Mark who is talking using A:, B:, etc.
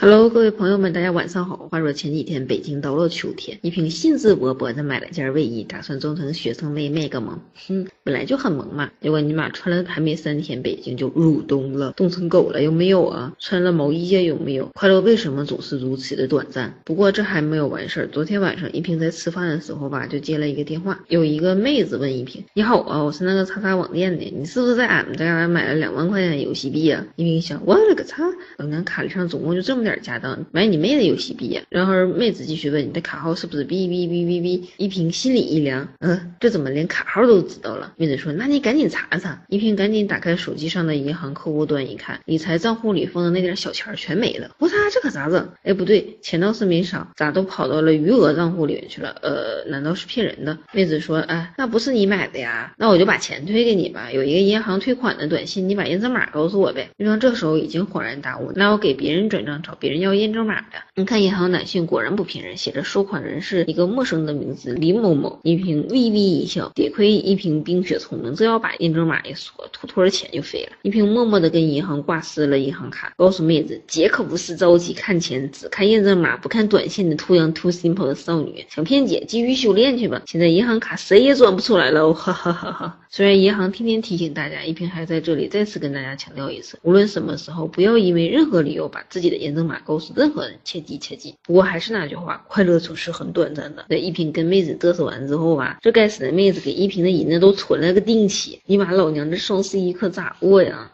A: Hello，各位朋友们，大家晚上好。话说前几天北京到了秋天，一平兴致勃勃的买了件卫衣，打算装成学生妹卖个萌。哼，本来就很萌嘛。结果你妈穿了还没三天，北京就入冬了，冻成狗了，有没有啊？穿了毛衣呀，有没有？快乐为什么总是如此的短暂？不过这还没有完事儿。昨天晚上一平在吃饭的时候吧，就接了一个电话，有一个妹子问一平：“你好啊，我是那个叉叉网店的，你是不是在俺们家买了两万块钱游戏币啊？”一平想，我勒个擦，老娘卡里上总共就这么点家当，买你妹的游戏币呀！然而妹子继续问你的卡号是不是 B B B B B？一平心里一凉，嗯，这怎么连卡号都知道了？妹子说，那你赶紧查查。一平赶紧打开手机上的银行客户端一看，理财账户里放的那点小钱全没了。我擦，这可咋整？哎，不对，钱倒是没少，咋都跑到了余额账户里面去了？呃，难道是骗人的？妹子说，哎，那不是你买的呀，那我就把钱退给你吧。有一个银行退款的短信，你把验证码告诉我呗。对方这时候已经恍然大悟，那我给别人转账找别人要验证码的。你看银行短信果然不骗人，写着收款人是一个陌生的名字李某某。一平微微一笑，得亏一平冰雪聪明，这要把验证码一说，妥妥的钱就飞了。一平默默的跟银行挂失了银行卡，告诉妹子，姐可不是着急看钱，只看验证码不看短信的 too young too simple 的少女，想骗姐继续修炼去吧。现在银行卡谁也转不出来了，哈哈哈哈。虽然银行天天提醒大家，一平还在这里再次跟大家强调一次，无论什么时候，不要因为任何理由把自己的验证马告诉任何人。切记切记！不过还是那句话，快乐总是很短暂的。在一萍跟妹子嘚瑟完之后吧，这该死的妹子给一萍的银子都存了个定期，你把老娘这双十一可咋过呀？